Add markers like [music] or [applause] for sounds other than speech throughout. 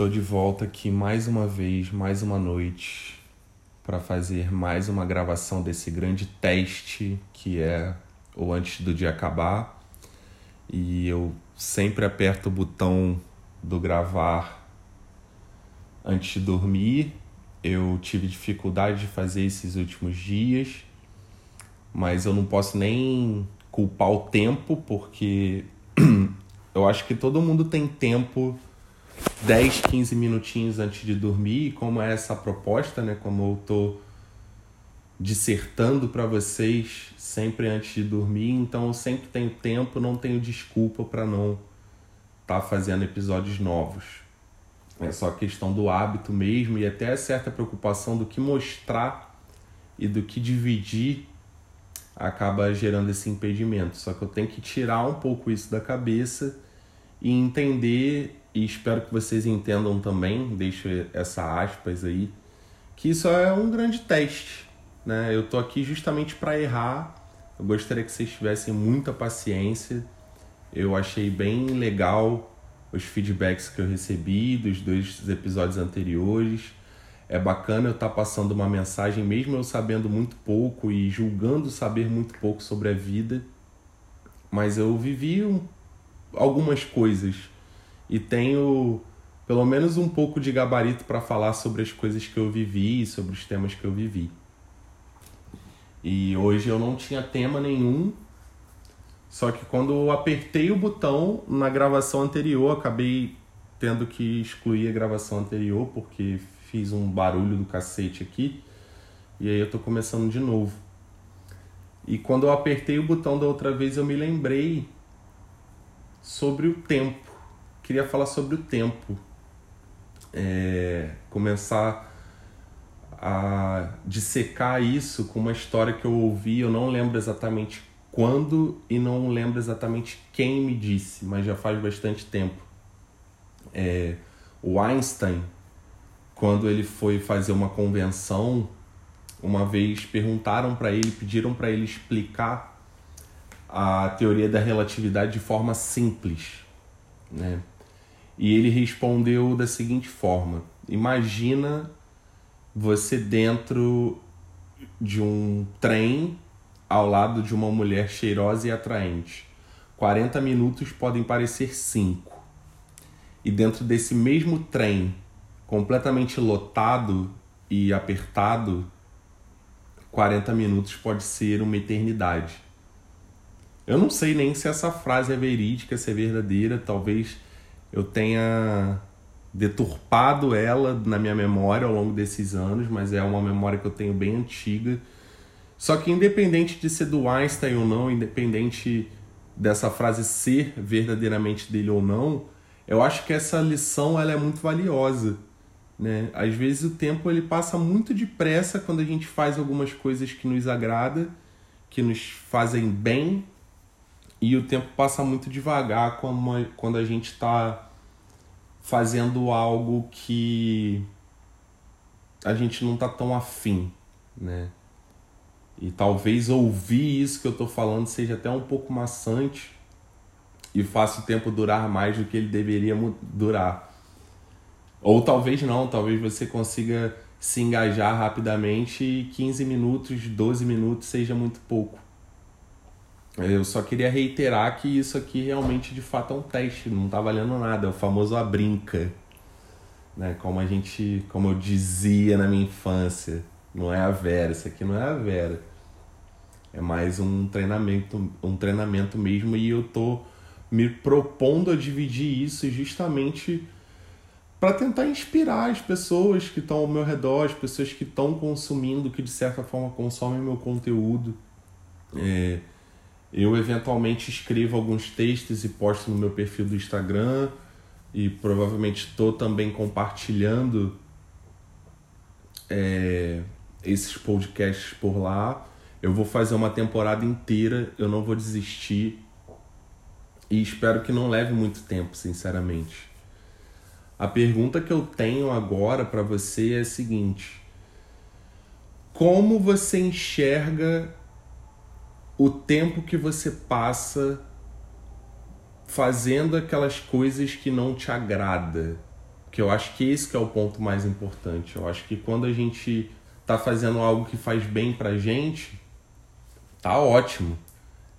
Tô de volta aqui mais uma vez, mais uma noite, para fazer mais uma gravação desse grande teste que é o antes do dia acabar. E eu sempre aperto o botão do gravar antes de dormir. Eu tive dificuldade de fazer esses últimos dias, mas eu não posso nem culpar o tempo, porque [clears throat] eu acho que todo mundo tem tempo 10, 15 minutinhos antes de dormir, e como é essa proposta, né? Como eu tô dissertando para vocês sempre antes de dormir, então eu sempre tenho tempo, não tenho desculpa para não estar tá fazendo episódios novos. É só questão do hábito mesmo e até certa preocupação do que mostrar e do que dividir acaba gerando esse impedimento. Só que eu tenho que tirar um pouco isso da cabeça e entender e espero que vocês entendam também, deixo essa aspas aí, que isso é um grande teste, né? Eu tô aqui justamente para errar. Eu gostaria que vocês tivessem muita paciência. Eu achei bem legal os feedbacks que eu recebi dos dois episódios anteriores. É bacana eu estar tá passando uma mensagem, mesmo eu sabendo muito pouco e julgando saber muito pouco sobre a vida, mas eu vivi um, algumas coisas e tenho pelo menos um pouco de gabarito para falar sobre as coisas que eu vivi e sobre os temas que eu vivi. E hoje eu não tinha tema nenhum, só que quando eu apertei o botão na gravação anterior, acabei tendo que excluir a gravação anterior porque fiz um barulho do cacete aqui. E aí eu tô começando de novo. E quando eu apertei o botão da outra vez, eu me lembrei sobre o tempo queria falar sobre o tempo. É, começar a dissecar isso com uma história que eu ouvi, eu não lembro exatamente quando e não lembro exatamente quem me disse, mas já faz bastante tempo. É, o Einstein, quando ele foi fazer uma convenção, uma vez perguntaram para ele, pediram para ele explicar a teoria da relatividade de forma simples, né? E ele respondeu da seguinte forma: Imagina você dentro de um trem ao lado de uma mulher cheirosa e atraente. 40 minutos podem parecer 5. E dentro desse mesmo trem, completamente lotado e apertado, 40 minutos pode ser uma eternidade. Eu não sei nem se essa frase é verídica, se é verdadeira, talvez eu tenha deturpado ela na minha memória ao longo desses anos, mas é uma memória que eu tenho bem antiga. Só que independente de ser do Einstein ou não, independente dessa frase ser verdadeiramente dele ou não, eu acho que essa lição ela é muito valiosa. Né? Às vezes o tempo ele passa muito depressa quando a gente faz algumas coisas que nos agrada, que nos fazem bem e o tempo passa muito devagar quando a gente está fazendo algo que a gente não está tão afim, né? E talvez ouvir isso que eu estou falando seja até um pouco maçante e faça o tempo durar mais do que ele deveria durar. Ou talvez não, talvez você consiga se engajar rapidamente e 15 minutos, 12 minutos seja muito pouco. Eu só queria reiterar que isso aqui realmente de fato é um teste, não tá valendo nada, é o famoso a brinca. Né? Como a gente, como eu dizia na minha infância, não é a Vera, isso aqui não é a Vera. É mais um treinamento, um treinamento mesmo e eu tô me propondo a dividir isso justamente para tentar inspirar as pessoas que estão ao meu redor, as pessoas que estão consumindo, que de certa forma consomem meu conteúdo. É, eu eventualmente escrevo alguns textos e posto no meu perfil do Instagram e provavelmente estou também compartilhando é, esses podcasts por lá. Eu vou fazer uma temporada inteira, eu não vou desistir e espero que não leve muito tempo, sinceramente. A pergunta que eu tenho agora para você é a seguinte: como você enxerga o tempo que você passa fazendo aquelas coisas que não te agrada. Porque eu acho que esse que é o ponto mais importante. Eu acho que quando a gente tá fazendo algo que faz bem pra gente, tá ótimo.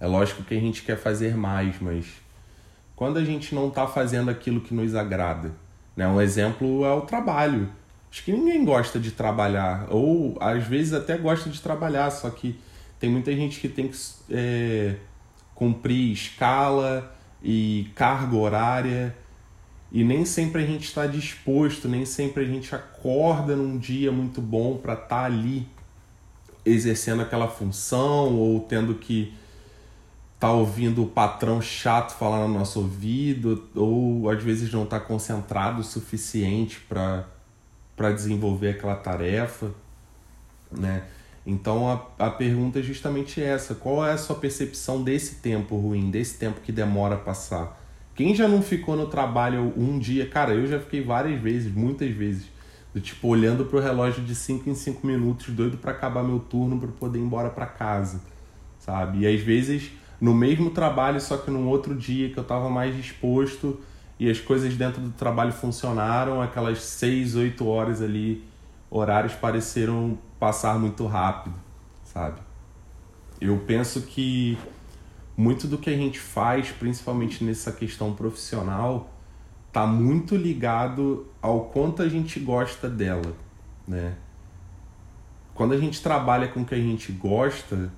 É lógico que a gente quer fazer mais, mas quando a gente não tá fazendo aquilo que nos agrada, né? Um exemplo é o trabalho. Acho que ninguém gosta de trabalhar, ou às vezes até gosta de trabalhar, só que tem muita gente que tem que é, cumprir escala e carga horária, e nem sempre a gente está disposto, nem sempre a gente acorda num dia muito bom para estar tá ali exercendo aquela função ou tendo que estar tá ouvindo o patrão chato falar no nosso ouvido, ou às vezes não estar tá concentrado o suficiente para para desenvolver aquela tarefa, né? Então a, a pergunta é justamente essa: qual é a sua percepção desse tempo ruim, desse tempo que demora a passar? Quem já não ficou no trabalho um dia? Cara, eu já fiquei várias vezes, muitas vezes, do tipo olhando pro relógio de 5 em 5 minutos, doido para acabar meu turno para poder ir embora para casa, sabe? E às vezes no mesmo trabalho, só que num outro dia que eu tava mais disposto, e as coisas dentro do trabalho funcionaram, aquelas seis, oito horas ali, horários pareceram passar muito rápido, sabe? Eu penso que muito do que a gente faz, principalmente nessa questão profissional, tá muito ligado ao quanto a gente gosta dela, né? Quando a gente trabalha com o que a gente gosta,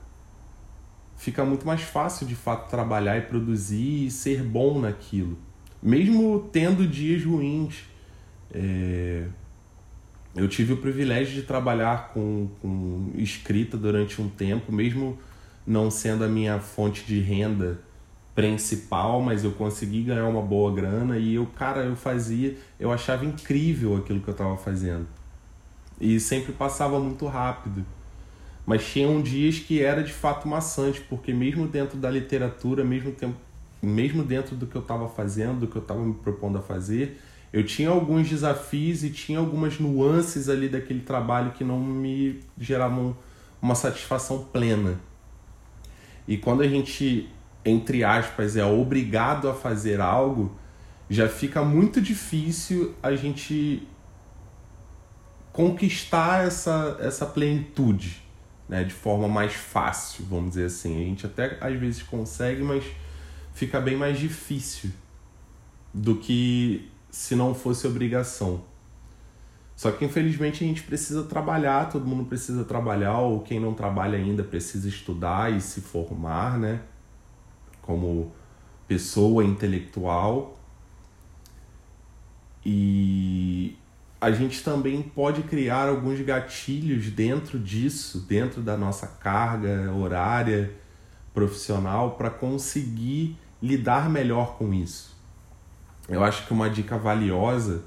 fica muito mais fácil de fato trabalhar e produzir e ser bom naquilo mesmo tendo dias ruins. É... Eu tive o privilégio de trabalhar com, com escrita durante um tempo, mesmo não sendo a minha fonte de renda principal, mas eu consegui ganhar uma boa grana e eu, cara, eu fazia, eu achava incrível aquilo que eu estava fazendo. E sempre passava muito rápido. Mas tinham dias que era de fato maçante, porque mesmo dentro da literatura, mesmo tempo, mesmo dentro do que eu estava fazendo, do que eu estava me propondo a fazer, eu tinha alguns desafios e tinha algumas nuances ali daquele trabalho que não me geravam uma satisfação plena. E quando a gente, entre aspas, é obrigado a fazer algo, já fica muito difícil a gente conquistar essa, essa plenitude, né, de forma mais fácil, vamos dizer assim. A gente até às vezes consegue, mas fica bem mais difícil do que se não fosse obrigação. Só que infelizmente a gente precisa trabalhar, todo mundo precisa trabalhar, ou quem não trabalha ainda precisa estudar e se formar, né? Como pessoa intelectual. E a gente também pode criar alguns gatilhos dentro disso, dentro da nossa carga horária profissional, para conseguir lidar melhor com isso. Eu acho que uma dica valiosa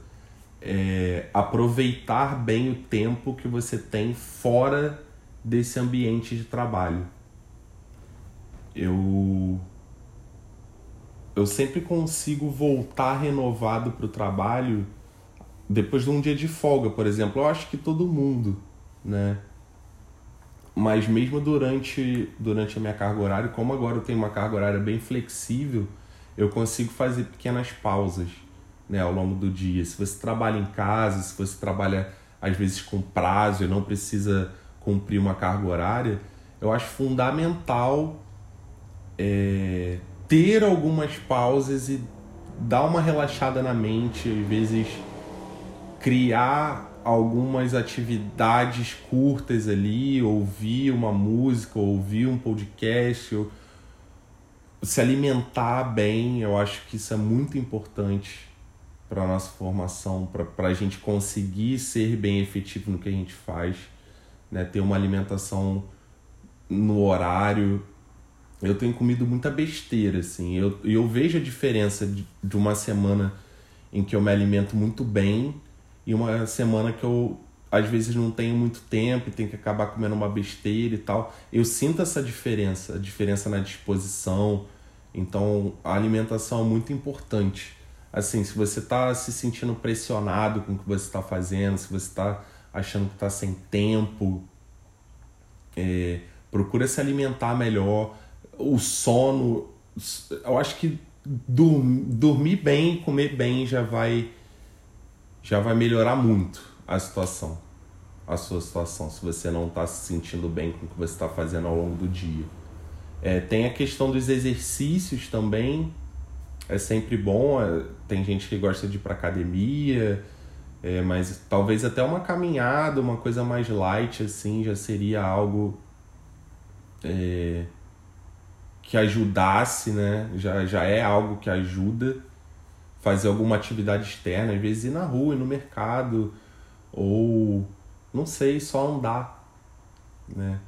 é aproveitar bem o tempo que você tem fora desse ambiente de trabalho. Eu eu sempre consigo voltar renovado para o trabalho depois de um dia de folga, por exemplo. Eu acho que todo mundo, né? Mas mesmo durante, durante a minha carga horária, como agora eu tenho uma carga horária bem flexível, eu consigo fazer pequenas pausas né, ao longo do dia. Se você trabalha em casa, se você trabalha às vezes com prazo e não precisa cumprir uma carga horária, eu acho fundamental é, ter algumas pausas e dar uma relaxada na mente, às vezes criar algumas atividades curtas ali, ouvir uma música, ouvir um podcast, ou se alimentar bem, eu acho que isso é muito importante para nossa formação, para a gente conseguir ser bem efetivo no que a gente faz, né? ter uma alimentação no horário. Eu tenho comido muita besteira, assim, eu, eu vejo a diferença de, de uma semana em que eu me alimento muito bem e uma semana que eu às vezes não tenho muito tempo e tenho que acabar comendo uma besteira e tal. Eu sinto essa diferença, a diferença na disposição. Então, a alimentação é muito importante. Assim, se você está se sentindo pressionado com o que você está fazendo, se você está achando que está sem tempo, é, procura se alimentar melhor. O sono, eu acho que dormir bem, comer bem já vai já vai melhorar muito a situação, a sua situação, se você não está se sentindo bem com o que você está fazendo ao longo do dia. É, tem a questão dos exercícios também, é sempre bom. É, tem gente que gosta de ir para academia, é, mas talvez até uma caminhada, uma coisa mais light assim, já seria algo é, que ajudasse, né? Já, já é algo que ajuda fazer alguma atividade externa, às vezes ir na rua, ir no mercado, ou não sei, só andar, né?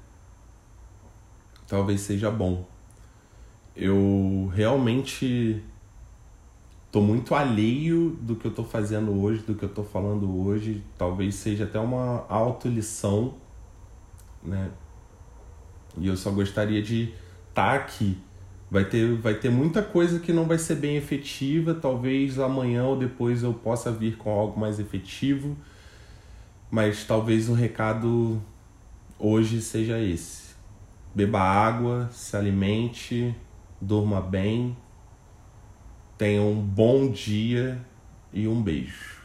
Talvez seja bom. Eu realmente tô muito alheio do que eu tô fazendo hoje, do que eu tô falando hoje. Talvez seja até uma autolição, né? E eu só gostaria de estar tá aqui Vai ter, vai ter muita coisa que não vai ser bem efetiva. Talvez amanhã ou depois eu possa vir com algo mais efetivo. Mas talvez o recado hoje seja esse: beba água, se alimente, durma bem, tenha um bom dia e um beijo.